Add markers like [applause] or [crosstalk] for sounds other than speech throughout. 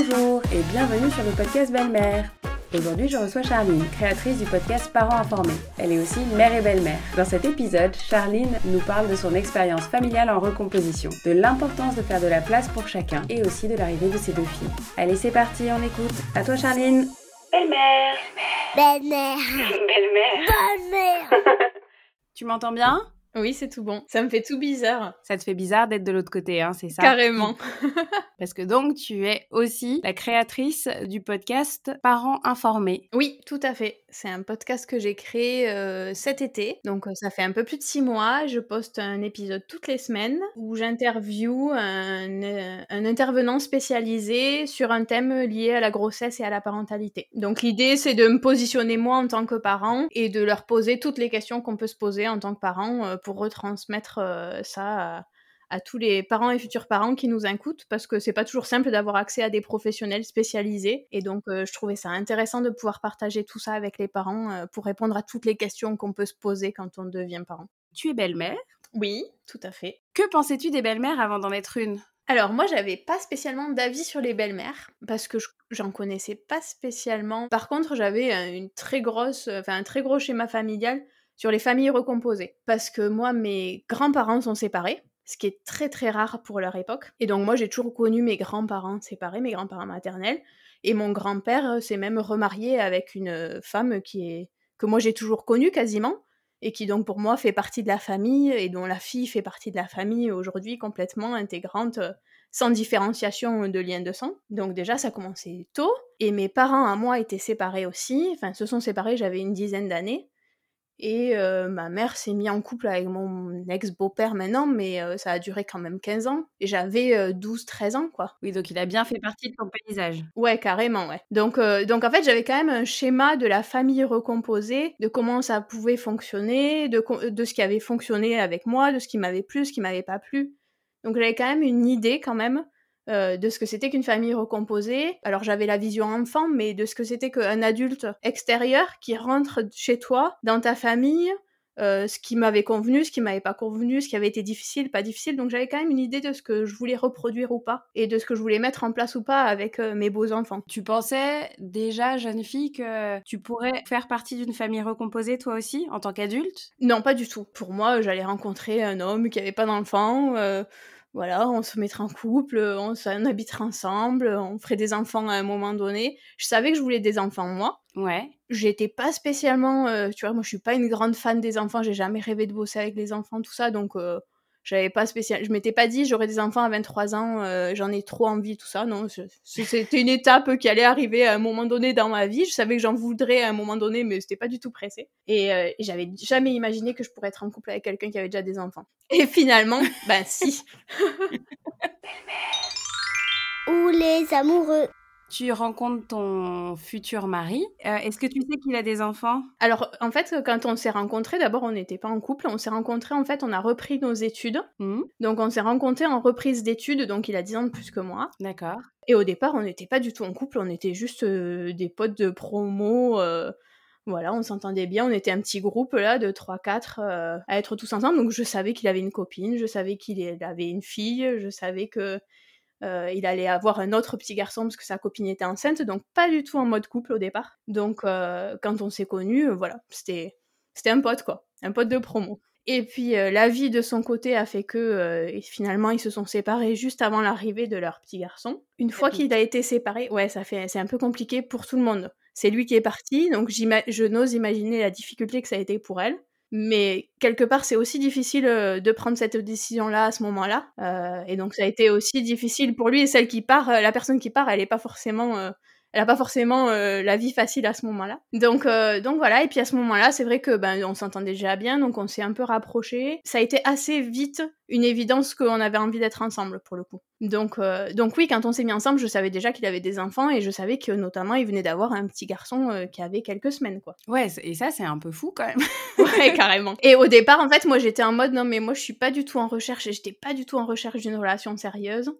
Bonjour et bienvenue sur le podcast Belle-Mère. Aujourd'hui, je reçois Charline, créatrice du podcast Parents informés. Elle est aussi mère et belle-mère. Dans cet épisode, Charline nous parle de son expérience familiale en recomposition, de l'importance de faire de la place pour chacun et aussi de l'arrivée de ses deux filles. Allez, c'est parti, on écoute. À toi, Charline. Belle-mère. Belle-mère. Belle-mère. Belle-mère. [laughs] Tu m'entends bien? Oui, c'est tout bon. Ça me fait tout bizarre. Ça te fait bizarre d'être de l'autre côté, hein, c'est ça? Carrément. [laughs] Parce que donc, tu es aussi la créatrice du podcast Parents informés. Oui, tout à fait. C'est un podcast que j'ai créé cet été. Donc, ça fait un peu plus de six mois. Je poste un épisode toutes les semaines où j'interview un, intervenant spécialisé sur un thème lié à la grossesse et à la parentalité. Donc, l'idée, c'est de me positionner moi en tant que parent et de leur poser toutes les questions qu'on peut se poser en tant que parent pour retransmettre ça à, tous les parents et futurs parents qui nous écoutent parce que c'est pas toujours simple d'avoir accès à des professionnels spécialisés et donc euh, je trouvais ça intéressant de pouvoir partager tout ça avec les parents euh, pour répondre à toutes les questions qu'on peut se poser quand on devient parent. Tu es belle-mère? Oui, tout à fait. Que pensais-tu des belles-mères avant d'en être une? Alors moi j'avais pas spécialement d'avis sur les belles-mères parce que je- j'en connaissais pas spécialement. Par contre j'avais euh, une très grosse, enfin un très gros schéma familial sur les familles recomposées parce que moi mes grands-parents sont séparés. Ce qui est très très rare pour leur époque. Et donc moi j'ai toujours connu mes grands-parents séparés, mes grands-parents maternels. Et mon grand-père euh, s'est même remarié avec une euh, femme qui est que moi j'ai toujours connue quasiment et qui donc pour moi fait partie de la famille et dont la fille fait partie de la famille aujourd'hui complètement intégrante euh, sans différenciation de lien de sang. Donc déjà ça commençait tôt et mes parents à moi étaient séparés aussi, enfin se sont séparés, j'avais une dizaine d'années. Et euh, ma mère s'est mise en couple avec mon ex-beau-père maintenant, mais euh, ça a duré quand même 15 ans. Et j'avais euh, 12-13 ans, quoi. Oui, donc il a bien fait partie de ton paysage. Ouais, carrément, ouais. Donc, euh, donc en fait, j'avais quand même un schéma de la famille recomposée, de comment ça pouvait fonctionner, de, de ce qui avait fonctionné avec moi, de ce qui m'avait plu, ce qui m'avait pas plu. Donc j'avais quand même une idée quand même euh, de ce que c'était qu'une famille recomposée. Alors j'avais la vision enfant, mais de ce que c'était qu'un adulte extérieur qui rentre chez toi, dans ta famille, euh, ce qui m'avait convenu, ce qui m'avait pas convenu, ce qui avait été difficile, pas difficile. Donc j'avais quand même une idée de ce que je voulais reproduire ou pas, et de ce que je voulais mettre en place ou pas avec euh, mes beaux enfants. Tu pensais déjà, jeune fille, que tu pourrais faire partie d'une famille recomposée toi aussi, en tant qu'adulte? Non, pas du tout. Pour moi, j'allais rencontrer un homme qui avait pas d'enfant. euh, voilà, on se mettrait en couple, on, s- on habiterait ensemble, on ferait des enfants à un moment donné. Je savais que je voulais des enfants, moi. Ouais. J'étais pas spécialement, euh, tu vois, moi je suis pas une grande fan des enfants, j'ai jamais rêvé de bosser avec les enfants, tout ça, donc euh, j'avais pas spécial, je m'étais pas dit j'aurais des enfants à 23 ans, euh, j'en ai trop envie, tout ça, non, c'était une étape qui allait arriver à un moment donné dans ma vie, je savais que j'en voudrais à un moment donné, mais c'était pas du tout pressé, et, euh, j'avais jamais imaginé que je pourrais être en couple avec quelqu'un qui avait déjà des enfants. Et finalement, [laughs] ben si. [laughs] Ou les amoureux. Tu rencontres ton futur mari. Euh, Est-ce que tu sais qu'il a des enfants? Alors, en fait, quand on s'est rencontrés, d'abord, on n'était pas en couple. On s'est rencontrés, en fait, on a repris nos études. Hmm, Donc, on s'est rencontrés en reprise d'études, donc il a 10 ans de plus que moi. D'accord. Et au départ, on n'était pas du tout en couple, on était juste euh, des potes de promo. euh, voilà, on s'entendait bien, on était un petit groupe là de 3-4 euh, à être tous ensemble. Donc, je savais qu'il avait une copine, je savais qu'il avait une fille, je savais que. Euh, il allait avoir un autre petit garçon parce que sa copine était enceinte, donc pas du tout en mode couple au départ. Donc euh, quand on s'est connus, euh, voilà, c'était c'était un pote quoi, un pote de promo. Et puis la vie de son côté a fait que finalement ils se sont séparés juste avant l'arrivée de leur petit garçon. Une fois qu'il a été séparé, ouais, ça fait c'est un peu compliqué pour tout le monde. C'est lui qui est parti, donc je n'ose imaginer la difficulté que ça a été pour elle. Mais quelque part, c'est aussi difficile euh, de prendre cette décision-là à ce moment-là. Euh, et donc, ça a été aussi difficile pour lui. Et celle qui part, euh, la personne qui part, elle est pas forcément, euh, elle a pas forcément euh, la vie facile à ce moment-là. Donc, euh, donc voilà. Et puis à ce moment-là, c'est vrai que ben on s'entendait déjà bien, donc on s'est un peu rapprochés. Ça a été assez vite une évidence qu'on avait envie d'être ensemble pour le coup. Donc, euh, donc oui, quand on s'est mis ensemble, je savais déjà qu'il avait des enfants et je savais que notamment il venait d'avoir un petit garçon qui avait quelques semaines, quoi. Ouais, et ça, c'est un peu fou quand même. [laughs] Ouais, carrément. Et au départ, en fait, moi, j'étais en mode, non, mais moi, je suis pas du tout en recherche, et j'étais pas du tout en recherche d'une relation sérieuse.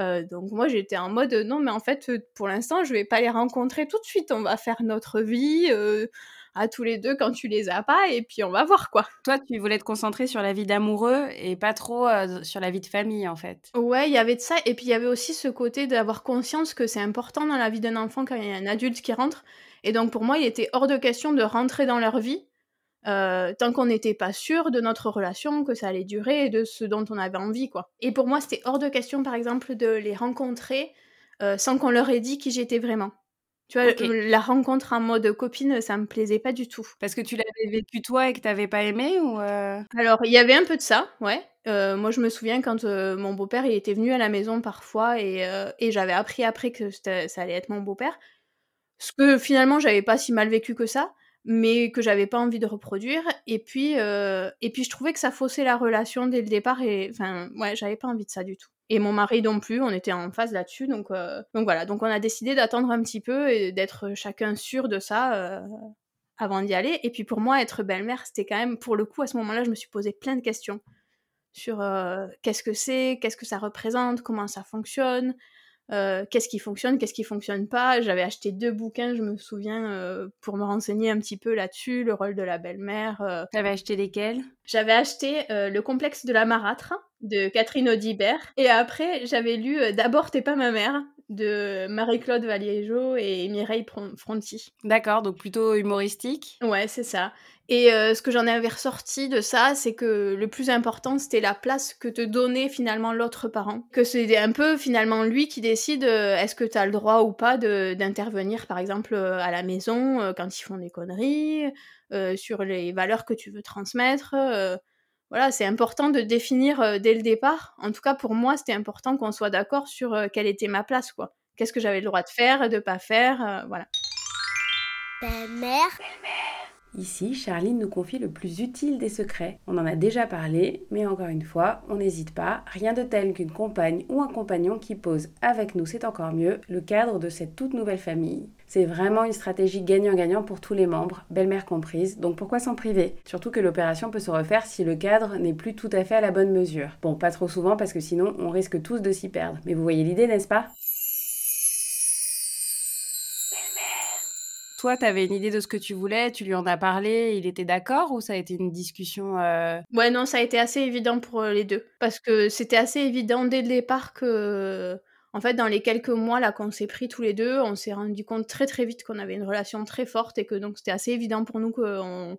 Euh, donc moi, j'étais en mode, non, mais en fait, pour l'instant, je vais pas les rencontrer tout de suite, on va faire notre vie. euh, à tous les deux quand tu les as pas, et puis on va voir quoi. Toi, tu voulais te concentrer sur la vie d'amoureux et pas trop euh, sur la vie de famille en fait. Ouais, il y avait de ça, et puis il y avait aussi ce côté d'avoir conscience que c'est important dans la vie d'un enfant quand il y a un adulte qui rentre. Et donc pour moi, il était hors de question de rentrer dans leur vie euh, tant qu'on n'était pas sûr de notre relation, que ça allait durer et de ce dont on avait envie, quoi. Et pour moi, c'était hors de question, par exemple, de les rencontrer euh, sans qu'on leur ait dit qui j'étais vraiment. Tu vois, la rencontre en mode copine, ça me plaisait pas du tout. Parce que tu l'avais vécu toi et que t'avais pas aimé ou euh? Alors, il y avait un peu de ça, ouais. moi, je me souviens quand mon beau-père il était venu à la maison parfois et, et j'avais appris après que ça allait être mon beau-père. Ce que finalement, j'avais pas si mal vécu que ça mais que j'avais pas envie de reproduire. Et puis, euh, et puis je trouvais que ça faussait la relation dès le départ. Et enfin, ouais, j'avais pas envie de ça du tout. Et mon mari non plus, on était en phase là-dessus. Donc, euh, donc voilà, donc on a décidé d'attendre un petit peu et d'être chacun sûr de ça euh, avant d'y aller. Et puis pour moi, être belle-mère, c'était quand même, pour le coup, à ce moment-là, je me suis posé plein de questions sur qu'est-ce que c'est, qu'est-ce que ça représente, comment ça fonctionne, euh, qu'est-ce qui fonctionne, qu'est-ce qui fonctionne pas. J'avais acheté deux bouquins, je me souviens, euh, pour me renseigner un petit peu là-dessus, le rôle de la belle-mère. Euh. T'avais acheté lesquels? J'avais acheté Le complexe de la marâtre de Catherine Audibert. Et après, j'avais lu D'abord t'es pas ma mère de Marie-Claude Valiejo et Mireille Fronti. D'accord, donc plutôt humoristique. Ouais, c'est ça. Et euh, ce que j'en avais ressorti de ça, c'est que le plus important, c'était la place que te donnait finalement l'autre parent. Que c'est un peu finalement lui qui décide euh, est-ce que tu as le droit ou pas d'intervenir, par exemple, euh, à la maison quand ils font des conneries, sur les valeurs que tu veux transmettre. Voilà, c'est important de définir dès le départ. En tout cas, pour moi, c'était important qu'on soit d'accord sur quelle était ma place, quoi. Qu'est-ce que j'avais le droit de faire, de pas faire, voilà. Belle-mère. Ici, Charline nous confie le plus utile des secrets. On en a déjà parlé, mais encore une fois, on n'hésite pas, rien de tel qu'une compagne ou un compagnon qui pose avec nous, c'est encore mieux, le cadre de cette toute nouvelle famille. C'est vraiment une stratégie gagnant-gagnant pour tous les membres, belle-mère comprise, donc pourquoi s'en priver? Surtout que l'opération peut se refaire si le cadre n'est plus tout à fait à la bonne mesure. Bon, pas trop souvent parce que sinon on risque tous de s'y perdre. Mais vous voyez l'idée, n'est-ce pas? Toi, tu avais une idée de ce que tu voulais, tu lui en as parlé, il était d'accord ou ça a été une discussion euh? Ouais, non, ça a été assez évident pour euh, les deux. Parce que c'était assez évident dès le départ que, en fait, dans les quelques mois là qu'on s'est pris tous les deux, on s'est rendu compte très très vite qu'on avait une relation très forte et que donc c'était assez évident pour nous qu'on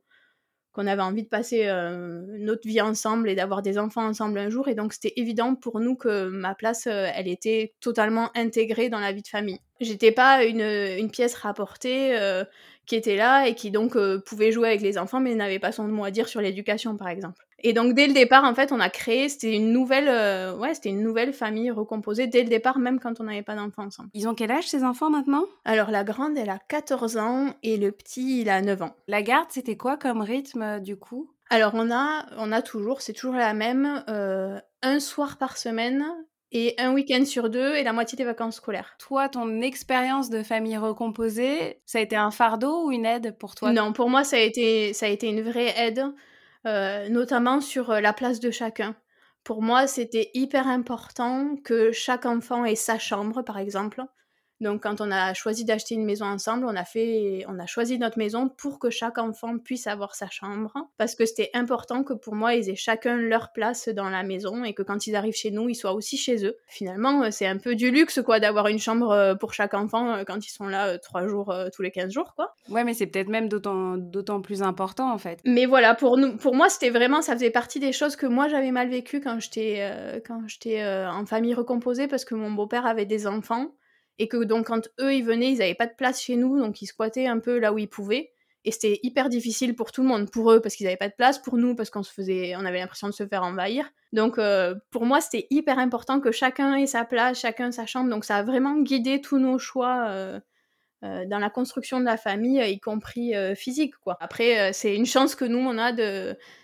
qu'on avait envie de passer euh, notre vie ensemble et d'avoir des enfants ensemble un jour. Et donc, c'était évident pour nous que ma place, euh, elle était totalement intégrée dans la vie de famille. J'étais pas une, pièce rapportée euh, qui était là et qui donc pouvait jouer avec les enfants, mais n'avait pas son mot à dire sur l'éducation, par exemple. Et donc dès le départ, en fait, on a créé, c'était une nouvelle, euh, ouais, c'était une nouvelle famille recomposée dès le départ, même quand on n'avait pas d'enfants ensemble. Ils ont quel âge ces enfants maintenant? Alors la grande, elle a 14 ans et le petit, il a 9 ans. La garde, c'était quoi comme rythme euh, du coup? Alors on a, on a toujours, c'est toujours la même, euh, un soir par semaine et un week-end sur deux et la moitié des vacances scolaires. Toi, ton expérience de famille recomposée, ça a été un fardeau ou une aide pour toi? Non, pour moi, ça a été, ça a été une vraie aide. Euh, notamment sur euh, la place de chacun. Pour moi, c'était hyper important que chaque enfant ait sa chambre, par exemple, donc quand on a choisi d'acheter une maison ensemble, on a fait, on a choisi notre maison pour que chaque enfant puisse avoir sa chambre, parce que c'était important que pour moi ils aient chacun leur place dans la maison et que quand ils arrivent chez nous, ils soient aussi chez eux. Finalement, euh, c'est un peu du luxe quoi d'avoir une chambre euh, pour chaque enfant euh, quand ils sont là trois jours tous les 15 jours quoi. Ouais, mais c'est peut-être même d'autant d'autant plus important en fait. Mais voilà, pour nous, pour moi, c'était vraiment, ça faisait partie des choses que moi j'avais mal vécues quand j'étais quand j'étais en famille recomposée parce que mon beau-père avait des enfants et que donc quand eux ils venaient, ils n'avaient pas de place chez nous, donc ils squattaient un peu là où ils pouvaient. Et c'était hyper difficile pour tout le monde, pour eux parce qu'ils n'avaient pas de place, pour nous parce qu'on se faisait, on avait l'impression de se faire envahir. Donc euh, pour moi c'était hyper important que chacun ait sa place, chacun sa chambre. Donc ça a vraiment guidé tous nos choix euh, dans la construction de la famille, y compris physique. Quoi. Après c'est une chance que nous on a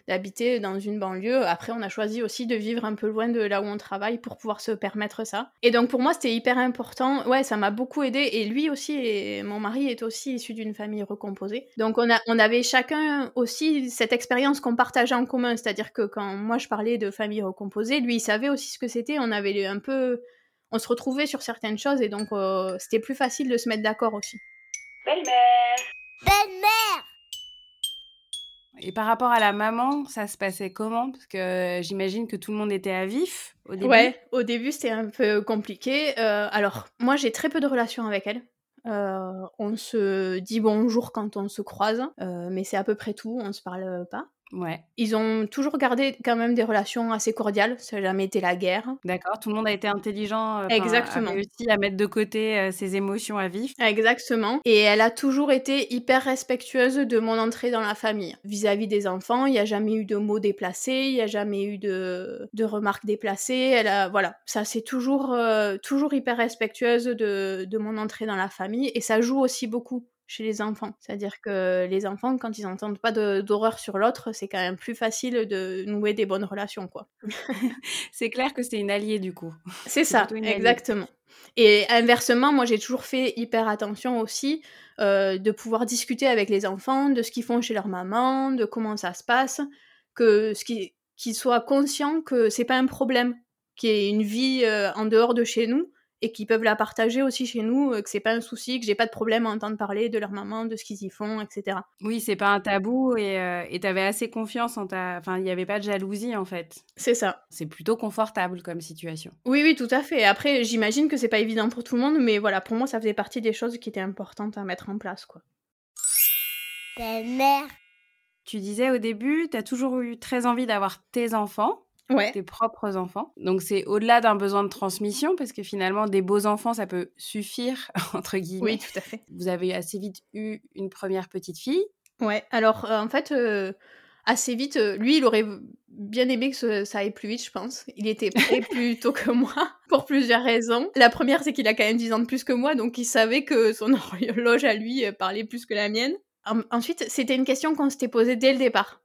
d'habiter dans une banlieue. Après, on a choisi aussi de vivre un peu loin de là où on travaille pour pouvoir se permettre ça. Et donc pour moi, c'était hyper important. Ouais, ça m'a beaucoup aidé. Et lui aussi, et mon mari est aussi issu d'une famille recomposée. Donc on, a, on avait chacun aussi cette expérience qu'on partageait en commun. C'est-à-dire que quand moi je parlais de famille recomposée, lui il savait aussi ce que c'était. On avait un peu, on se retrouvait sur certaines choses et donc euh, c'était plus facile de se mettre d'accord aussi. Belle-mère Belle-mère Et par rapport à la maman, ça se passait comment? Parce que j'imagine que tout le monde était à vif au début. Ouais, au début c'était un peu compliqué. Euh, alors, moi j'ai très peu de relations avec elle. Euh, on se dit bonjour quand on se croise, euh, mais c'est à peu près tout, on se parle pas. Ouais. Ils ont toujours gardé quand même des relations assez cordiales, ça n'a jamais été la guerre. D'accord, tout le monde a été intelligent, euh, Exactement. a réussi à mettre de côté euh, ses émotions à vif. Exactement. Et elle a toujours été hyper respectueuse de mon entrée dans la famille. Vis-à-vis des enfants, il n'y a jamais eu de mots déplacés, il n'y a jamais eu de, de remarques déplacées. Elle a, voilà, ça c'est toujours, euh, toujours hyper respectueuse de, de mon entrée dans la famille. Et ça joue aussi beaucoup chez les enfants. C'est-à-dire que les enfants, quand ils n'entendent pas d'horreur sur l'autre, c'est quand même plus facile de nouer des bonnes relations, quoi. [laughs] C'est clair que c'est une alliée du coup. C'est ça, exactement. Et inversement, moi j'ai toujours fait hyper attention aussi euh, de pouvoir discuter avec les enfants de ce qu'ils font chez leur maman, de comment ça se passe, que ce qui- qu'ils soient conscients que c'est pas un problème, qu'il y ait une vie euh, en dehors de chez nous et qu'ils peuvent la partager aussi chez nous, euh, que c'est pas un souci, que j'ai pas de problème à entendre parler de leur maman, de ce qu'ils y font, etc. Oui, c'est pas un tabou et euh, et t'avais assez confiance en ta. Enfin, il n'y avait pas de jalousie en fait. C'est ça. C'est plutôt confortable comme situation. Oui, oui, tout à fait. Après, j'imagine que c'est pas évident pour tout le monde, mais voilà, pour moi, ça faisait partie des choses qui étaient importantes à mettre en place, quoi. belle-mère, Tu disais au début, t'as toujours eu très envie d'avoir tes enfants. Ouais. tes propres enfants. Donc c'est au-delà d'un besoin de transmission, parce que finalement, des beaux enfants, ça peut suffire, [laughs] entre guillemets. Oui, tout à fait. Vous avez assez vite eu une première petite fille. Ouais, alors euh, en fait, euh, assez vite, euh, lui, il aurait bien aimé que ce- ça aille plus vite, je pense. Il était prêt [laughs] plus tôt que moi, [laughs] pour plusieurs raisons. La première, c'est qu'il a quand même 10 ans de plus que moi, donc il savait que son horloge à lui parlait plus que la mienne. En- ensuite, c'était une question qu'on s'était posée dès le départ.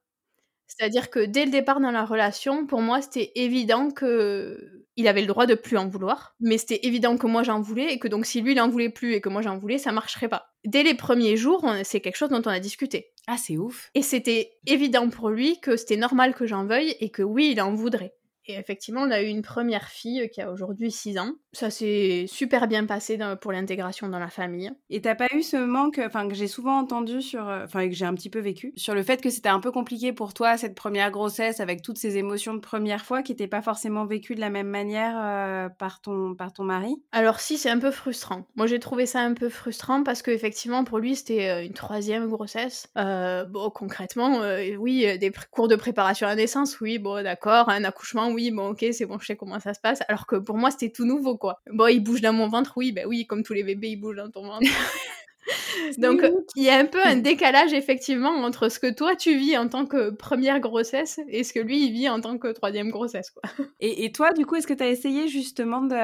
C'est-à-dire que dès le départ dans la relation, pour moi, c'était évident que il avait le droit de plus en vouloir, mais c'était évident que moi j'en voulais et que donc si lui il en voulait plus et que moi j'en voulais, ça marcherait pas. Dès les premiers jours, on- c'est quelque chose dont on a discuté. Ah, c'est ouf. Et c'était évident pour lui que c'était normal que j'en veuille et que oui, il en voudrait. Et effectivement, on a eu une première fille qui a aujourd'hui 6 ans. Ça s'est super bien passé dans- pour l'intégration dans la famille. Et t'as pas eu ce manque, enfin que j'ai souvent entendu sur, euh, enfin et que j'ai un petit peu vécu, sur le fait que c'était un peu compliqué pour toi cette première grossesse avec toutes ces émotions de première fois qui n'étaient pas forcément vécues de la même manière euh, par ton par ton mari? Alors si, c'est un peu frustrant. Moi, j'ai trouvé ça un peu frustrant parce que effectivement, pour lui, c'était euh, une troisième grossesse. Euh, bon, concrètement, euh, oui, euh, des cours de préparation à la naissance, oui, bon, d'accord, un accouchement, oui, bon, ok, c'est bon, je sais comment ça se passe. Alors que pour moi, c'était tout nouveau, quoi. Bon, il bouge dans mon ventre, oui, ben oui, comme tous les bébés, ils bougent dans ton ventre. [laughs] [laughs] Donc, il y a un peu un [laughs] décalage, effectivement, entre ce que toi, tu vis en tant que première grossesse et ce que lui, il vit en tant que troisième grossesse, quoi. [laughs] Et, et toi, du coup, est-ce que tu as essayé justement de,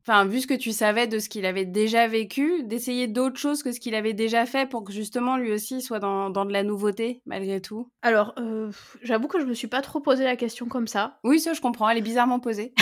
enfin vu ce que tu savais de ce qu'il avait déjà vécu, d'essayer d'autres choses que ce qu'il avait déjà fait pour que justement lui aussi soit dans, dans de la nouveauté malgré tout? Alors, euh, j'avoue que je me suis pas trop posé la question comme ça. Oui, ça je comprends. Elle est bizarrement posée.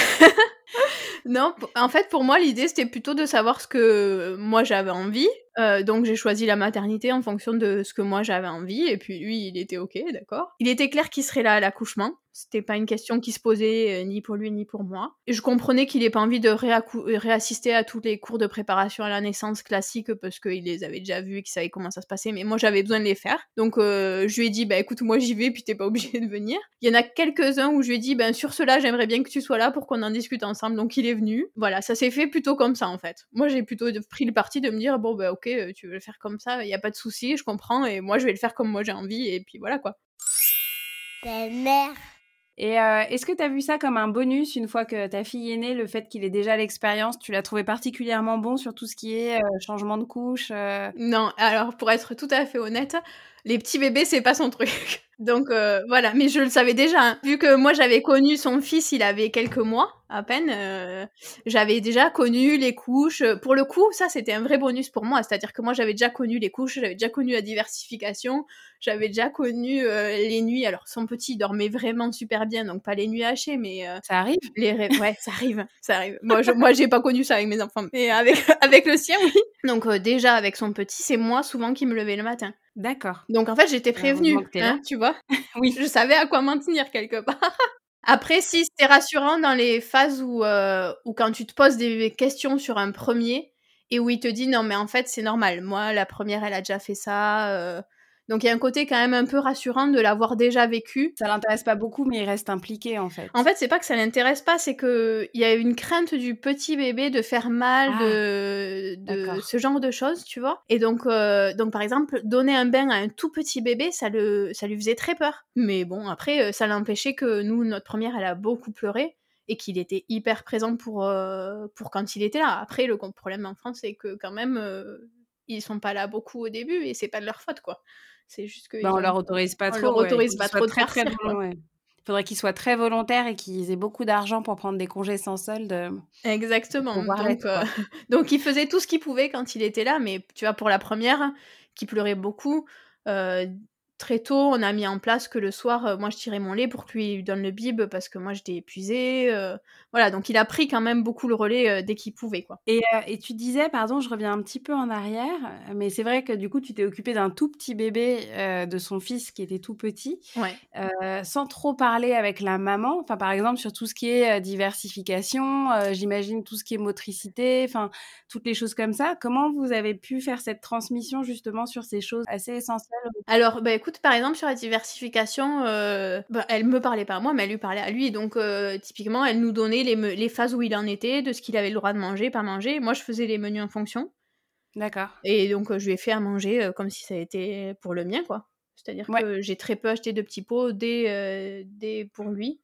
Non, en fait, pour moi, l'idée, c'était plutôt de savoir ce que moi j'avais envie. Euh, donc, j'ai choisi la maternité en fonction de ce que moi j'avais envie. Et puis, lui, il était OK, d'accord. Il était clair qu'il serait là à l'accouchement. C'était pas une question qui se posait euh, ni pour lui ni pour moi. Et je comprenais qu'il ait pas envie de euh, réassister à tous les cours de préparation à la naissance classiques parce qu'il les avait déjà vus et qu'il savait comment ça se passait. Mais moi, j'avais besoin de les faire. Donc, je lui ai dit, bah écoute, moi j'y vais, puis t'es pas [laughs] obligé de venir. Il y en a quelques-uns où je lui ai dit, ben sur cela, j'aimerais bien que tu sois là pour qu'on en discute ensemble. Donc, il est venu. Voilà, ça s'est fait plutôt comme ça en fait. Moi, j'ai plutôt pris le parti de me dire, bon, bah ok, euh, tu veux le faire comme ça, il y a pas de souci, je comprends, et moi, je vais le faire comme moi j'ai envie, et puis voilà quoi. belle-mère, Et euh, est-ce que tu as vu ça comme un bonus une fois que ta fille est née, le fait qu'il ait déjà l'expérience Tu l'as trouvé particulièrement bon sur tout ce qui est euh, changement de couche euh, Non, alors pour être tout à fait honnête, les petits bébés, c'est pas son truc. [laughs] Donc euh, voilà, mais je le savais déjà. hein. Vu que moi j'avais connu son fils, il avait quelques mois à peine. euh, j'avais déjà connu les couches. Pour le coup, ça c'était un vrai bonus pour moi. C'est-à-dire que moi j'avais déjà connu les couches, j'avais déjà connu la diversification, j'avais déjà connu euh, les nuits. Alors son petit il dormait vraiment super bien, donc pas les nuits hachées, mais euh, Ça arrive les rêves, ouais, ça arrive, ça arrive. Moi, je, moi, j'ai pas connu ça avec mes enfants, mais avec [laughs] avec le sien, oui. Donc euh, déjà avec son petit, c'est moi souvent qui me levais le matin. D'accord. Donc en fait, j'étais prévenue, hein, tu vois? [laughs] Oui. Je savais à quoi m'en tenir quelque part. [laughs] Après, si c'était rassurant dans les phases où, euh, où quand tu te poses des questions sur un premier et où il te dit non mais en fait c'est normal. Moi, la première, elle a déjà fait ça. euh, Donc il y a un côté quand même un peu rassurant de l'avoir déjà vécu. Ça l'intéresse pas beaucoup, mais il reste impliqué en fait. En fait, c'est pas que ça l'intéresse pas, c'est que il y a une crainte du petit bébé de faire mal, Ah, de, ce genre de choses, tu vois. Et donc, euh, donc par exemple, donner un bain à un tout petit bébé, ça le, ça lui faisait très peur. Mais bon, après, euh, ça l'empêchait que nous, notre première, elle a beaucoup pleuré et qu'il était hyper présent pour, euh, pour quand il était là. Après, le problème en France, c'est que quand même, euh, ils sont pas là beaucoup au début et c'est pas de leur faute, quoi. C'est juste que. Bah, on leur autorise pas on trop. leur ouais. autorise pas trop de très, très partir, ouais. Il faudrait qu'ils soient très volontaires et qu'ils aient beaucoup d'argent pour prendre des congés sans solde. euh, Exactement. Donc, euh, [laughs] donc il faisait tout ce qu'il pouvait quand il était là, mais tu vois, pour la première, qui pleurait beaucoup, euh, très tôt, on a mis en place que le soir, euh, moi je tirais mon lait pour que lui donne le bib parce que moi j'étais épuisée. euh, voilà, donc il a pris quand même beaucoup le relais euh, dès qu'il pouvait, quoi. Et, et tu disais, pardon, je reviens un petit peu en arrière, mais c'est vrai que du coup, tu t'es occupé d'un tout petit bébé, de son fils qui était tout petit, Ouais. sans trop parler avec la maman. Enfin, par exemple, sur tout ce qui est diversification, j'imagine tout ce qui est motricité, enfin, toutes les choses comme ça. Comment vous avez pu faire cette transmission justement sur ces choses assez essentielles? Alors, bah écoute, par exemple, sur la diversification, euh, bah, elle me parlait pas à moi, mais elle lui parlait à lui. Donc, euh, typiquement, elle nous donnait les, phases où il en était, de ce qu'il avait le droit de manger, pas manger. Moi, je faisais les menus en fonction. D'accord. Et donc, euh, je lui ai fait à manger comme si ça était pour le mien, quoi. C'est-à-dire Ouais. que j'ai très peu acheté de petits pots dès, dès pour lui.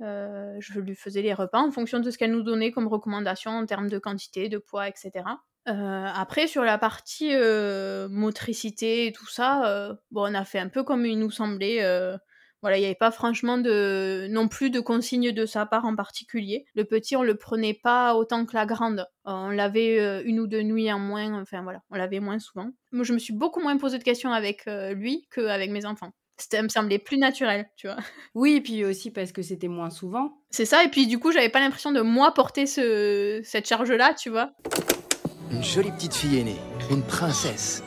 Je lui faisais les repas en fonction de ce qu'elle nous donnait comme recommandation en termes de quantité, de poids, etc. Euh, après, sur la partie euh, motricité et tout ça, euh, bon, on a fait un peu comme il nous semblait. voilà, il n'y avait pas franchement de non plus de consignes de sa part en particulier. Le petit, on le prenait pas autant que la grande. On l'avait une ou deux nuits en moins. Enfin voilà, on l'avait moins souvent. Moi, je me suis beaucoup moins posé de questions avec lui qu'avec mes enfants. C'était, me semblait plus naturel, tu vois. [laughs] Oui, puis aussi parce que c'était moins souvent. C'est ça. Et puis du coup, j'avais pas l'impression de moi porter ce, cette charge-là, tu vois. Une jolie petite fille aînée, une princesse,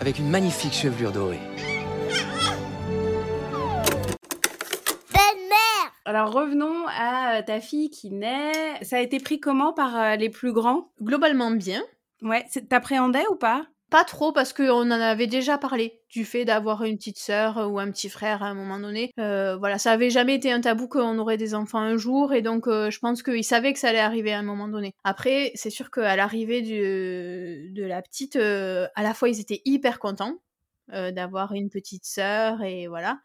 avec une magnifique chevelure dorée. Belle-mère Alors revenons à euh, ta fille qui naît. Ça a été pris comment par euh, les plus grands? Globalement bien. Ouais, c'est- t'appréhendais ou pas? Pas trop parce qu'on en avait déjà parlé du fait d'avoir une petite sœur ou un petit frère à un moment donné. Euh, voilà, ça avait jamais été un tabou qu'on aurait des enfants un jour et donc euh, je pense qu'ils savaient que ça allait arriver à un moment donné. Après, c'est sûr qu'à l'arrivée de la petite, euh, à la fois ils étaient hyper contents euh, d'avoir une petite sœur et voilà.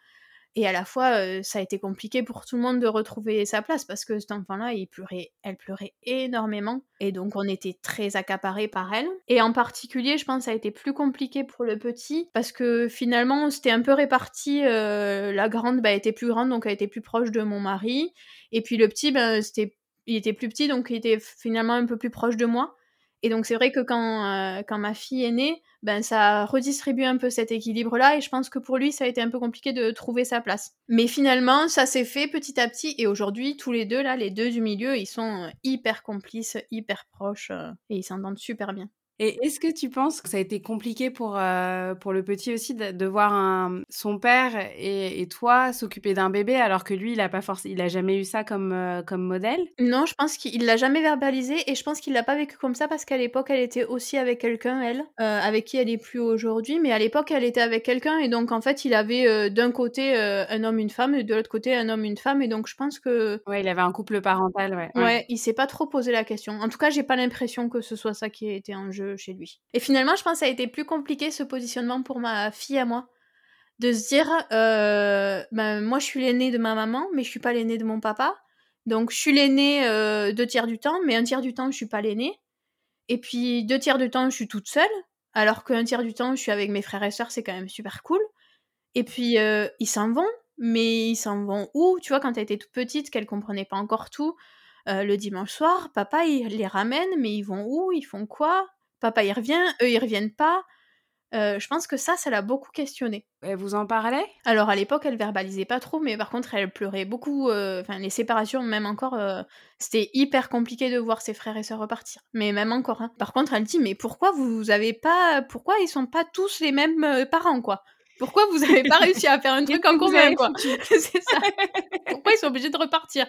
Et à la fois, ça a été compliqué pour tout le monde de retrouver sa place parce que cet enfant-là, il pleurait, elle pleurait énormément. Et donc, on était très accaparés par elle. Et en particulier, je pense que ça a été plus compliqué pour le petit parce que finalement, c'était un peu réparti. la grande bah, était plus grande, donc elle était plus proche de mon mari. Et puis le petit, ben, il était plus petit, donc il était finalement un peu plus proche de moi. Et donc c'est vrai que quand, euh, quand ma fille est née, ben ça redistribue un peu cet équilibre-là et je pense que pour lui ça a été un peu compliqué de trouver sa place. Mais finalement ça s'est fait petit à petit et aujourd'hui tous les deux là, les deux du milieu, ils sont euh, hyper complices, hyper proches euh, et ils s'entendent super bien. Et est-ce que tu penses que ça a été compliqué pour, euh, pour le petit aussi de, de voir un, son père et, et toi s'occuper d'un bébé alors que lui, il a pas forcément, il a jamais eu ça comme, euh, comme modèle? Non, je pense qu'il l'a jamais verbalisé et je pense qu'il l'a pas vécu comme ça parce qu'à l'époque elle était aussi avec quelqu'un, elle, euh, avec qui elle est plus aujourd'hui, mais à l'époque elle était avec quelqu'un et donc en fait il avait euh, d'un côté euh, un homme, une femme et de l'autre côté un homme, une femme et donc je pense que Ouais, il avait un couple parental, ouais. Ouais, il s'est pas trop posé la question. En tout cas, j'ai pas l'impression que ce soit ça qui a été en jeu chez lui. Et finalement, je pense que ça a été plus compliqué ce positionnement pour ma fille à moi. De se dire, euh, ben, moi je suis l'aînée de ma maman, mais je suis pas l'aînée de mon papa. Donc je suis l'aînée euh, deux tiers du temps, mais un tiers du temps je suis pas l'aînée. Et puis deux tiers du temps je suis toute seule, alors qu'un tiers du temps je suis avec mes frères et sœurs, c'est quand même super cool. Et puis euh, ils s'en vont, mais ils s'en vont où? Tu vois, quand elle était toute petite, qu'elle comprenait pas encore tout, le dimanche soir, papa il les ramène, mais ils vont où? Ils font quoi? Papa il revient, eux ils reviennent pas. Euh, je pense que ça, ça l'a beaucoup questionné. Elle vous en parlait Alors à l'époque, elle verbalisait pas trop, mais par contre, elle pleurait beaucoup. euh, Enfin, les séparations, même encore, euh, c'était hyper compliqué de voir ses frères et sœurs repartir. Mais même encore. hein. Par contre, elle dit, mais pourquoi vous avez pas, pourquoi ils sont pas tous les mêmes parents, quoi? Pourquoi vous avez pas réussi à faire un [laughs] truc en commun, quoi? [laughs] C'est ça. Pourquoi ils sont obligés de repartir?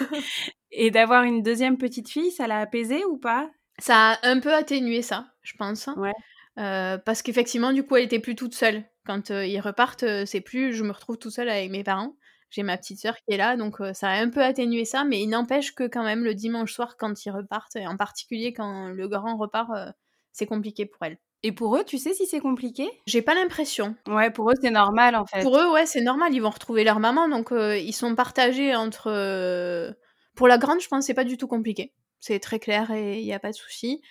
[laughs] Et d'avoir une deuxième petite fille, ça l'a apaisé ou pas? Ça a un peu atténué ça, je pense. Ouais. Euh, parce qu'effectivement, du coup, elle était plus toute seule Quand euh, ils repartent, euh, c'est plus je me retrouve tout seul avec mes parents. J'ai ma petite sœur qui est là, donc ça a un peu atténué ça, mais il n'empêche que quand même le dimanche soir, quand ils repartent, et en particulier quand le grand repart, c'est compliqué pour elle. Et pour eux, tu sais si c'est compliqué? J'ai pas l'impression. Ouais, pour eux, c'est normal en fait. Pour eux, ouais, c'est normal, ils vont retrouver leur maman, donc ils sont partagés entre... Pour la grande, je pense que c'est pas du tout compliqué. C'est très clair et il n'y a pas de souci.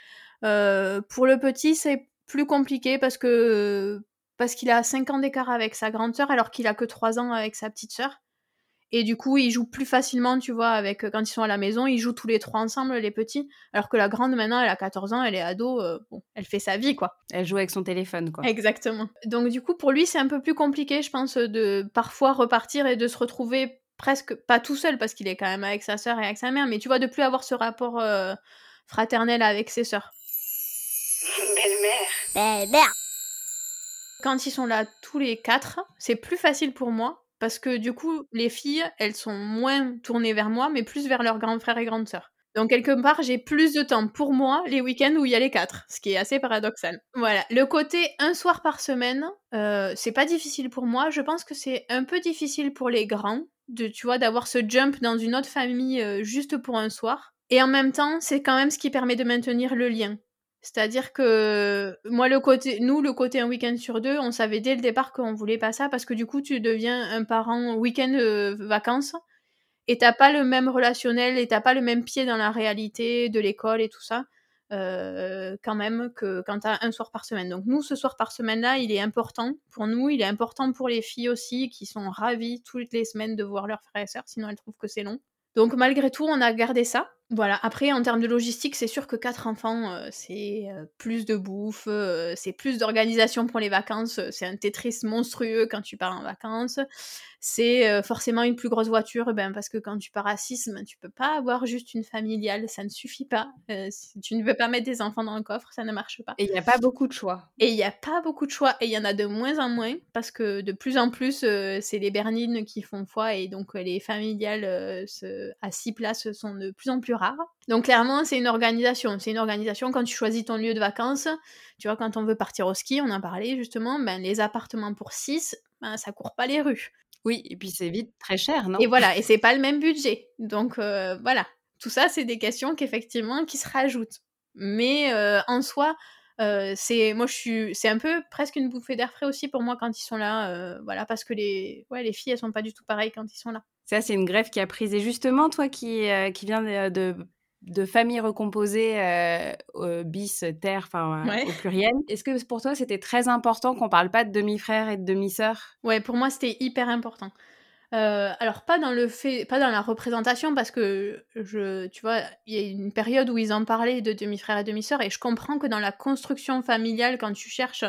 Euh, pour le petit, c'est plus compliqué parce que parce qu'il a 5 ans d'écart avec sa grande sœur alors qu'il a que 3 ans avec sa petite sœur. Et du coup, ils jouent plus facilement, tu vois, avec quand ils sont à la maison, ils jouent tous les trois ensemble, les petits. Alors que la grande, maintenant, elle a 14 ans, elle est ado, euh, bon, elle fait sa vie, quoi. Elle joue avec son téléphone, quoi. Exactement. Donc du coup, pour lui, c'est un peu plus compliqué, je pense, de parfois repartir et de se retrouver presque pas tout seul parce qu'il est quand même avec sa sœur et avec sa mère, mais tu vois, de plus avoir ce rapport euh, fraternel avec ses sœurs. Belle-mère. Quand ils sont là tous les quatre, c'est plus facile pour moi parce que du coup, les filles, elles sont moins tournées vers moi, mais plus vers leurs grands frères et grandes sœurs. Donc quelque part, j'ai plus de temps pour moi les week-ends où il y a les quatre, ce qui est assez paradoxal. Voilà, le côté un soir par semaine, euh, c'est pas difficile pour moi. Je pense que c'est un peu difficile pour les grands, de tu vois, d'avoir ce jump dans une autre famille euh, juste pour un soir. Et en même temps, c'est quand même ce qui permet de maintenir le lien. C'est-à-dire que moi, le côté, nous, le côté un week-end sur deux, on savait dès le départ qu'on voulait pas ça parce que du coup, tu deviens un parent week-end euh, vacances et t'as pas le même relationnel et t'as pas le même pied dans la réalité de l'école et tout ça. Euh, quand même que quand t'as un soir par semaine. Donc nous, ce soir par semaine-là, il est important pour nous, il est important pour les filles aussi qui sont ravies toutes les semaines de voir leurs frères et sœurs, sinon elles trouvent que c'est long. Donc malgré tout, on a gardé ça. Voilà. Après, en termes de logistique, c'est sûr que quatre enfants, euh, c'est euh, plus de bouffe, euh, c'est plus d'organisation pour les vacances. C'est un Tetris monstrueux quand tu pars en vacances. C'est forcément une plus grosse voiture, ben, parce que quand tu pars à 6, ben, tu peux pas avoir juste une familiale, ça ne suffit pas. Si tu ne veux pas mettre des enfants dans le coffre, ça ne marche pas. Et il n'y a pas beaucoup de choix. Et il n'y a pas beaucoup de choix, et il y en a de moins en moins, parce que de plus en plus, c'est les bernines qui font foi, et donc les familiales se- à six places sont de plus en plus Donc clairement, c'est une organisation. C'est une organisation quand tu choisis ton lieu de vacances. Tu vois, quand on veut partir au ski, on en parlait justement, ben, les appartements pour 6, ben, ça court pas les rues. Oui, et puis c'est vite très cher, non? Et voilà, et c'est pas le même budget. Donc euh, voilà, tout ça, c'est des questions qu'effectivement qui se rajoutent. Mais euh, en soi, euh, c'est moi je suis, c'est un peu presque une bouffée d'air frais aussi pour moi quand ils sont là. euh, voilà, parce que les, ouais, les filles elles sont pas du tout pareilles quand ils sont là. Ça, c'est une grève qui a pris. Et justement, toi qui, euh, qui viens de, de, de famille recomposée, euh, euh, bis, terre, enfin euh, Ouais. au pluriel, est-ce que pour toi, c'était très important qu'on parle pas de demi-frères et de demi-sœurs? Ouais, pour moi c'était hyper important. Euh, alors pas dans le fait, pas dans la représentation parce que je, tu vois, il y a une période où ils en parlaient de demi-frères et demi-sœurs et je comprends que dans la construction familiale, quand tu cherches,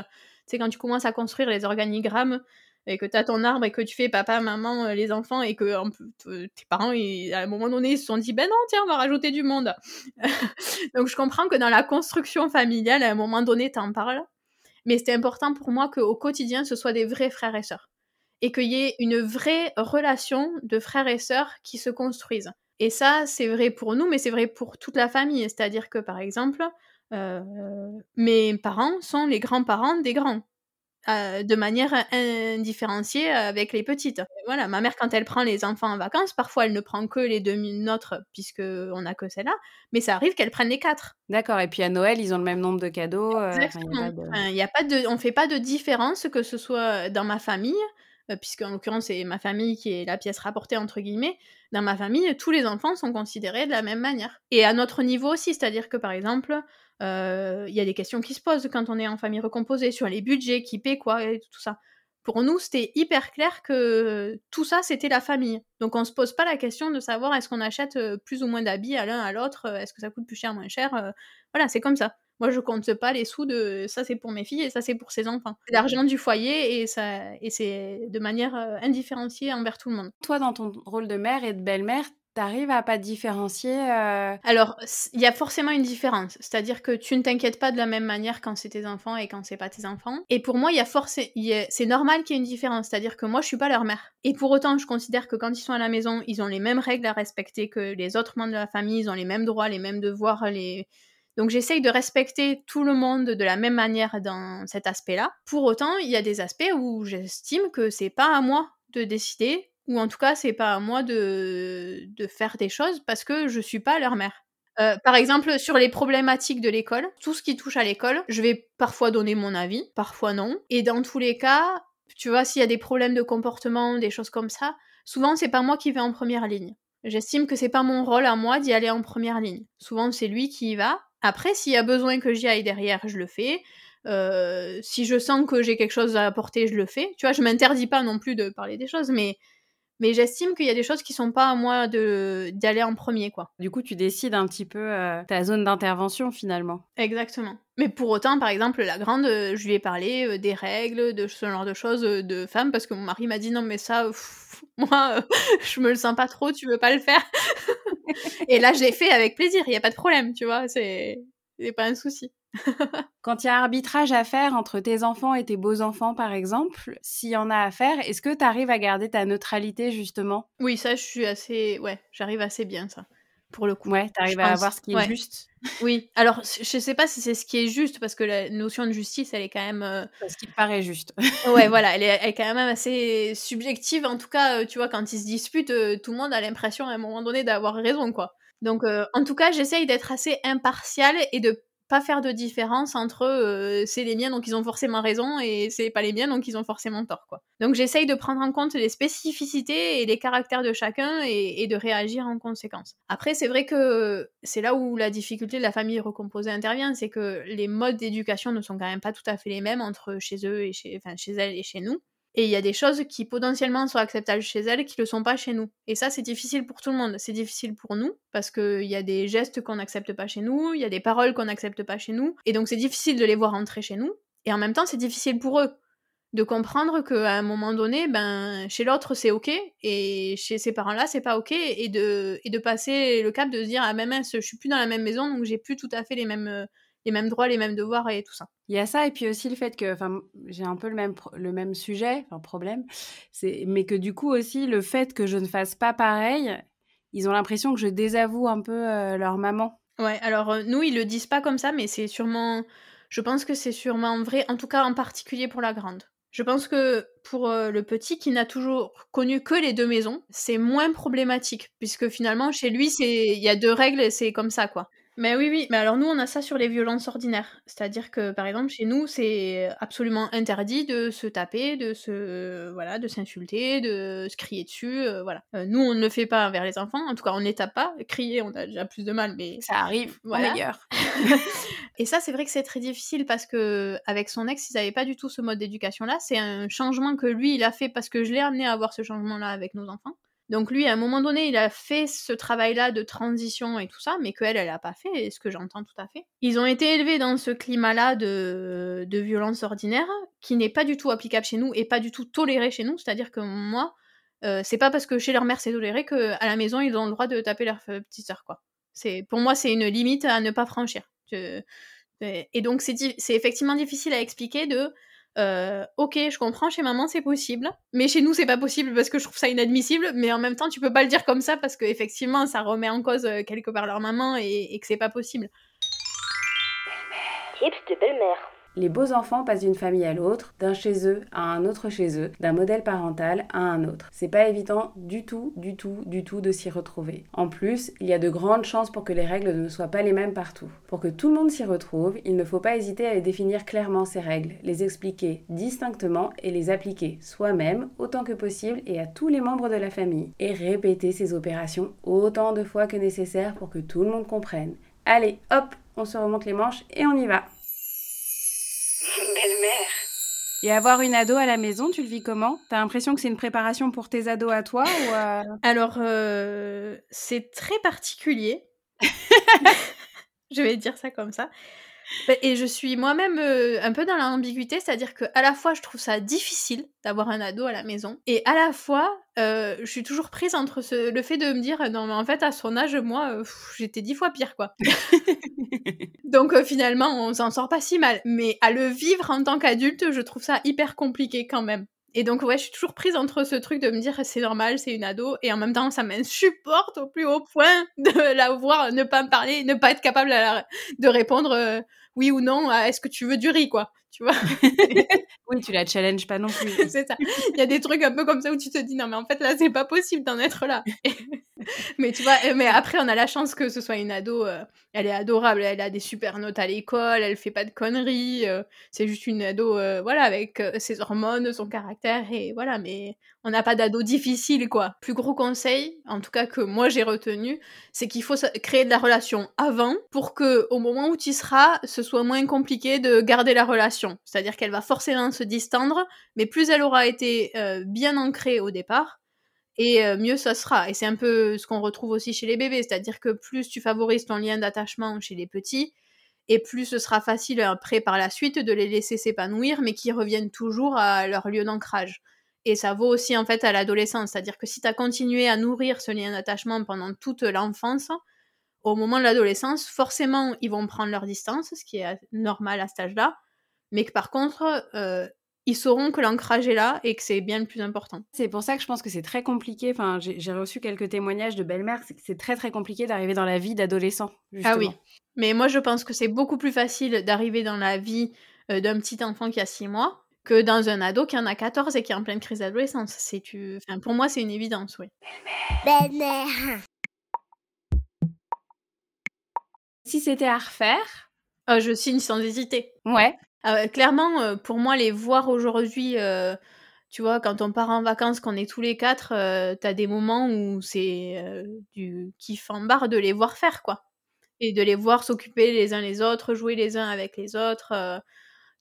sais, quand tu commences à construire les organigrammes et que tu as ton arbre et que tu fais papa, maman, euh, les enfants et que t- tes parents, à un moment donné, ils se sont dit ben non, tiens, on va rajouter du monde. [laughs] Donc je comprends que dans la construction familiale, à un moment donné, t'en parles, mais c'était important pour moi qu'au quotidien, ce soit des vrais frères et sœurs et qu'il y ait une vraie relation de frères et sœurs qui se construisent. Et ça, c'est vrai pour nous, mais c'est vrai pour toute la famille. C'est-à-dire que, par exemple, euh, mes parents sont les grands-parents des grands. Euh, de manière indifférenciée avec les petites. Et voilà, ma mère, quand elle prend les enfants en vacances, parfois elle ne prend que les deux nôtres, puisqu'on n'a que celle-là, mais ça arrive qu'elle prenne les quatre. D'accord. Et puis à Noël, ils ont le même nombre de cadeaux. euh, enfin, il y a Exactement. pas de- Enfin, il y a pas de, on fait pas de différence que ce soit dans ma famille, euh, puisque en l'occurrence c'est ma famille qui est la pièce rapportée entre guillemets. Dans ma famille, tous les enfants sont considérés de la même manière. Et à notre niveau aussi, c'est-à-dire que par exemple, euh, il y a des questions qui se posent quand on est en famille recomposée sur les budgets, qui paie quoi et tout ça. Pour nous, c'était hyper clair que tout ça, c'était la famille. Donc on se pose pas la question de savoir est-ce qu'on achète euh, plus ou moins d'habits à l'un à l'autre, euh, est-ce que ça coûte plus cher, moins cher. voilà, c'est comme ça. Moi, je compte pas les sous de ça, c'est pour mes filles et ça, c'est pour ses enfants. C'est l'argent du foyer et, ça, et c'est de manière indifférenciée envers tout le monde. Toi, dans ton rôle de mère et de belle-mère, t'arrives à pas différencier. euh, Alors, il y a forcément une différence. C'est-à-dire que tu ne t'inquiètes pas de la même manière quand c'est tes enfants et quand c'est pas tes enfants. Et pour moi, il y a forcément, c'est normal qu'il y ait une différence. C'est-à-dire que moi, je suis pas leur mère. Et pour autant, je considère que quand ils sont à la maison, ils ont les mêmes règles à respecter que les autres membres de la famille. Ils ont les mêmes droits, les mêmes devoirs, les Donc j'essaye de respecter tout le monde de la même manière dans cet aspect-là. Pour autant, il y a des aspects où j'estime que c'est pas à moi de décider, ou en tout cas c'est pas à moi de, faire des choses parce que je suis pas leur mère. Euh, par exemple, sur les problématiques de l'école, tout ce qui touche à l'école, je vais parfois donner mon avis, parfois non. Et dans tous les cas, tu vois, s'il y a des problèmes de comportement, des choses comme ça, souvent c'est pas moi qui vais en première ligne. J'estime que c'est pas mon rôle à moi d'y aller en première ligne. Souvent c'est lui qui y va. Après, s'il y a besoin que j'y aille derrière, je le fais. Euh, si je sens que j'ai quelque chose à apporter, je le fais. Tu vois, je m'interdis pas non plus de parler des choses, mais mais j'estime qu'il y a des choses qui sont pas à moi de d'aller en premier quoi. Du coup, tu décides un petit peu euh, ta zone d'intervention finalement. Exactement. Mais pour autant, par exemple, la grande, euh, je lui ai parlé euh, des règles, de ce genre de choses de femmes parce que mon mari m'a dit non mais ça, [laughs] moi, je me le sens pas trop, tu veux pas le faire. [laughs] Et là, je l'ai fait avec plaisir, il y a pas de problème, tu vois, c'est c'est pas un souci. [laughs] Quand il y a arbitrage à faire entre tes enfants et tes beaux-enfants, par exemple, s'il y en a à faire, est-ce que tu arrives à garder ta neutralité, justement? Oui, ça, je suis assez... Ouais, j'arrive assez bien, ça, pour le coup. Ouais, tu arrives à avoir ce qui est juste? Oui, alors, je sais pas si c'est ce qui est juste, parce que la notion de justice, elle est quand même... Euh, ce qui paraît juste. [laughs] ouais, voilà, [laughs] elle est, quand même assez subjective. En tout cas, euh, tu vois, quand ils se disputent, euh, tout le monde a l'impression, à un moment donné, d'avoir raison, quoi. Donc, en tout cas, j'essaye d'être assez impartiale et de pas faire de différence entre euh, c'est les miens donc ils ont forcément raison et c'est pas les miens donc ils ont forcément tort quoi. Donc j'essaye de prendre en compte les spécificités et les caractères de chacun et, de réagir en conséquence. Après c'est vrai que c'est là où la difficulté de la famille recomposée intervient, c'est que les modes d'éducation ne sont quand même pas tout à fait les mêmes entre chez eux et chez, enfin, chez elles et chez nous. Et il y a des choses qui potentiellement sont acceptables chez elles qui ne le sont pas chez nous. Et ça, c'est difficile pour tout le monde. C'est difficile pour nous parce qu'il y a des gestes qu'on n'accepte pas chez nous, il y a des paroles qu'on n'accepte pas chez nous. Et donc, c'est difficile de les voir entrer chez nous. Et en même temps, c'est difficile pour eux de comprendre qu'à un moment donné, ben, chez l'autre, c'est OK. Et chez ces parents-là, c'est pas OK. Et de, et de passer le cap de se dire, ah, même mince, je suis plus dans la même maison, donc j'ai plus tout à fait les mêmes euh, les mêmes droits, les mêmes devoirs et tout ça. Il y a ça et puis aussi le fait que, j'ai un peu le même le même sujet, enfin problème, c'est mais que du coup aussi le fait que je ne fasse pas pareil, ils ont l'impression que je désavoue un peu euh, leur maman. Ouais, alors euh, nous ils le disent pas comme ça, mais c'est sûrement, je pense que c'est sûrement vrai, en tout cas en particulier pour la grande. Je pense que pour euh, le petit qui n'a toujours connu que les deux maisons, c'est moins problématique puisque finalement chez lui c'est il y a deux règles et c'est comme ça quoi. Mais oui, oui. Mais alors nous, on a ça sur les violences ordinaires. C'est-à-dire que, par exemple, chez nous, c'est absolument interdit de se taper, de se, voilà, de s'insulter, de se crier dessus, euh, voilà. Euh, nous, on ne le fait pas envers les enfants. En tout cas, on ne tape pas. Crier, on a déjà plus de mal, mais ça arrive. Voilà. D'ailleurs. [laughs] Et ça, c'est vrai que c'est très difficile parce que avec son ex, ils n'avaient pas du tout ce mode d'éducation-là. C'est un changement que lui, il a fait parce que je l'ai amené à avoir ce changement-là avec nos enfants. Donc lui, à un moment donné, il a fait ce travail-là de transition et tout ça, mais qu'elle, elle n'a pas fait, ce que j'entends tout à fait. Ils ont été élevés dans ce climat-là de, de violence ordinaire, qui n'est pas du tout applicable chez nous et pas du tout toléré chez nous. C'est-à-dire que moi, euh, c'est pas parce que chez leur mère c'est toléré qu'à la maison ils ont le droit de taper leur petite sœur, quoi. C'est, pour moi, c'est une limite à ne pas franchir. et donc, c'est, c'est effectivement difficile à expliquer de euh, ok, je comprends, chez maman c'est possible, mais chez nous c'est pas possible parce que je trouve ça inadmissible, mais en même temps tu peux pas le dire comme ça parce qu'effectivement ça remet en cause euh, quelque part leur maman et, et que c'est pas possible. Tips de belle-mère. Les beaux enfants passent d'une famille à l'autre, d'un chez eux à un autre chez eux, d'un modèle parental à un autre. C'est pas évident du tout, du tout, du tout de s'y retrouver. En plus, il y a de grandes chances pour que les règles ne soient pas les mêmes partout. Pour que tout le monde s'y retrouve, il ne faut pas hésiter à définir clairement ces règles, les expliquer distinctement et les appliquer soi-même autant que possible et à tous les membres de la famille. Et répéter ces opérations autant de fois que nécessaire pour que tout le monde comprenne. Allez, hop, on se remonte les manches et on y va. Et avoir une ado à la maison, tu le vis comment? T'as l'impression que c'est une préparation pour tes ados à toi ou euh? Alors, euh, c'est très particulier. [laughs] je vais dire ça comme ça. Bah, et je suis moi-même euh, un peu dans l'ambiguïté, c'est-à-dire que à la fois je trouve ça difficile d'avoir un ado à la maison, et à la fois euh, je suis toujours prise entre le fait de me dire non mais en fait à son âge moi euh, j'étais dix fois pire quoi. [laughs] Donc finalement on s'en sort pas si mal, mais à le vivre en tant qu'adulte je trouve ça hyper compliqué quand même. Et donc, ouais, je suis toujours prise entre ce truc de me dire c'est normal, c'est une ado, et en même temps, ça m'insupporte au plus haut point [laughs] de la voir ne pas me parler, ne pas être capable de répondre euh, oui ou non à est-ce que tu veux du riz, quoi. Tu vois? [laughs] Oui, tu la challenges pas non plus. c'est ça. Il y a des trucs un peu comme ça où tu te dis non, mais en fait, là, c'est pas possible d'en être là. [laughs] mais tu vois, mais après, on a la chance que ce soit une ado. Euh, elle est adorable, elle a des super notes à l'école, elle fait pas de conneries. Euh, c'est juste une ado, euh, voilà, avec ses hormones, son caractère, et voilà, mais on n'a pas d'ado difficile, quoi. Plus gros conseil, en tout cas que moi j'ai retenu, c'est qu'il faut créer de la relation avant pour que au moment où tu seras, ce soit moins compliqué de garder la relation. C'est-à-dire qu'elle va forcément se distendre, mais plus elle aura été bien ancrée au départ, et mieux ça sera. Et c'est un peu ce qu'on retrouve aussi chez les bébés, c'est-à-dire que plus tu favorises ton lien d'attachement chez les petits, et plus ce sera facile après par la suite de les laisser s'épanouir, mais qu'ils reviennent toujours à leur lieu d'ancrage. Et ça vaut aussi en fait à l'adolescence, c'est-à-dire que si tu as continué à nourrir ce lien d'attachement pendant toute l'enfance, au moment de l'adolescence, forcément ils vont prendre leur distance, ce qui est normal à cet âge-là, mais que par contre, ils sauront que l'ancrage est là et que c'est bien le plus important. C'est pour ça que je pense que c'est très compliqué. Enfin, j'ai reçu quelques témoignages de belle-mère, c'est très très compliqué d'arriver dans la vie d'adolescent. Ah oui. Mais moi, je pense que c'est beaucoup plus facile d'arriver dans la vie euh, d'un petit enfant qui a 6 mois que dans un ado qui en a 14 et qui est en pleine crise d'adolescence. C'est tu... Enfin, pour moi, c'est une évidence, oui. Belle-mère. Si c'était à refaire, euh, je signe sans hésiter. Ouais. Ah clairement, euh, pour moi, les voir aujourd'hui, euh, tu vois, quand on part en vacances, qu'on est tous les quatre, euh, t'as des moments où c'est du kiff en barre de les voir faire, quoi. Et de les voir s'occuper les uns les autres, jouer les uns avec les autres.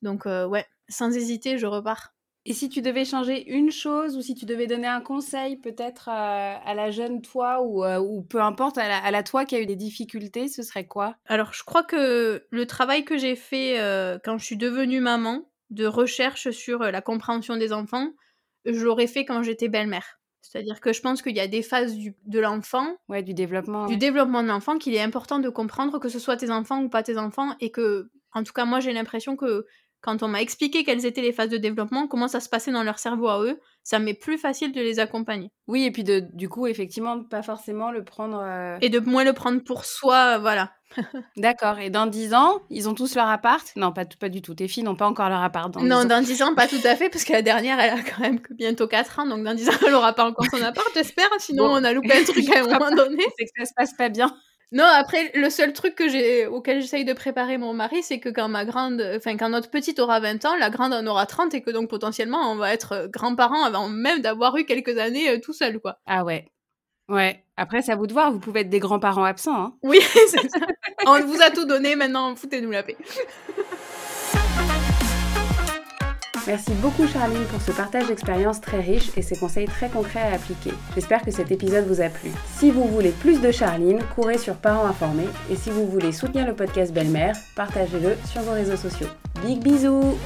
donc, ouais, sans hésiter, je repars. Et si tu devais changer une chose ou si tu devais donner un conseil peut-être euh, à la jeune toi ou, euh, ou peu importe à la, toi qui a eu des difficultés, ce serait quoi? Alors je crois que le travail que j'ai fait euh, quand je suis devenue maman, de recherche sur la compréhension des enfants, je l'aurais fait quand j'étais belle-mère. C'est-à-dire que je pense qu'il y a des phases du, de l'enfant, ouais, du développement, du développement de l'enfant, qu'il est important de comprendre que ce soit tes enfants ou pas tes enfants, et que, en tout cas, moi j'ai l'impression que quand on m'a expliqué quelles étaient les phases de développement, comment ça se passait dans leur cerveau à eux, ça m'est plus facile de les accompagner. Oui, et puis de, du coup, effectivement, pas forcément le prendre. Euh, et de moins le prendre pour soi, voilà. [laughs] D'accord. Et dans 10 ans, ils ont tous leur appart? Non, pas, pas du tout. Tes filles n'ont pas encore leur appart. Dans non, dans 10 ans, pas tout à fait, parce que la dernière, elle a quand même que bientôt 4 ans, donc dans 10 ans, elle n'aura pas encore son appart, j'espère. Sinon, on a loupé un truc à un [laughs] moment donné. C'est que ça se passe pas bien. Non, après, le seul truc que j'ai, auquel j'essaye de préparer mon mari, c'est que quand ma grande, enfin, quand notre petite aura 20 ans, la grande en aura 30 et que donc potentiellement, on va être euh, grands-parents avant même d'avoir eu quelques années euh, tout seul, quoi. Ah ouais. Ouais. Après, c'est à vous de voir. Vous pouvez être des grands-parents absents. Hein. Oui, [laughs] c'est ça. on vous a tout donné. Maintenant, foutez-nous la paix. Merci beaucoup Charline pour ce partage d'expérience très riche et ces conseils très concrets à appliquer. J'espère que cet épisode vous a plu. Si vous voulez plus de Charline, courez sur Parents Informés et si vous voulez soutenir le podcast Belle-Mère, partagez-le sur vos réseaux sociaux. Big bisous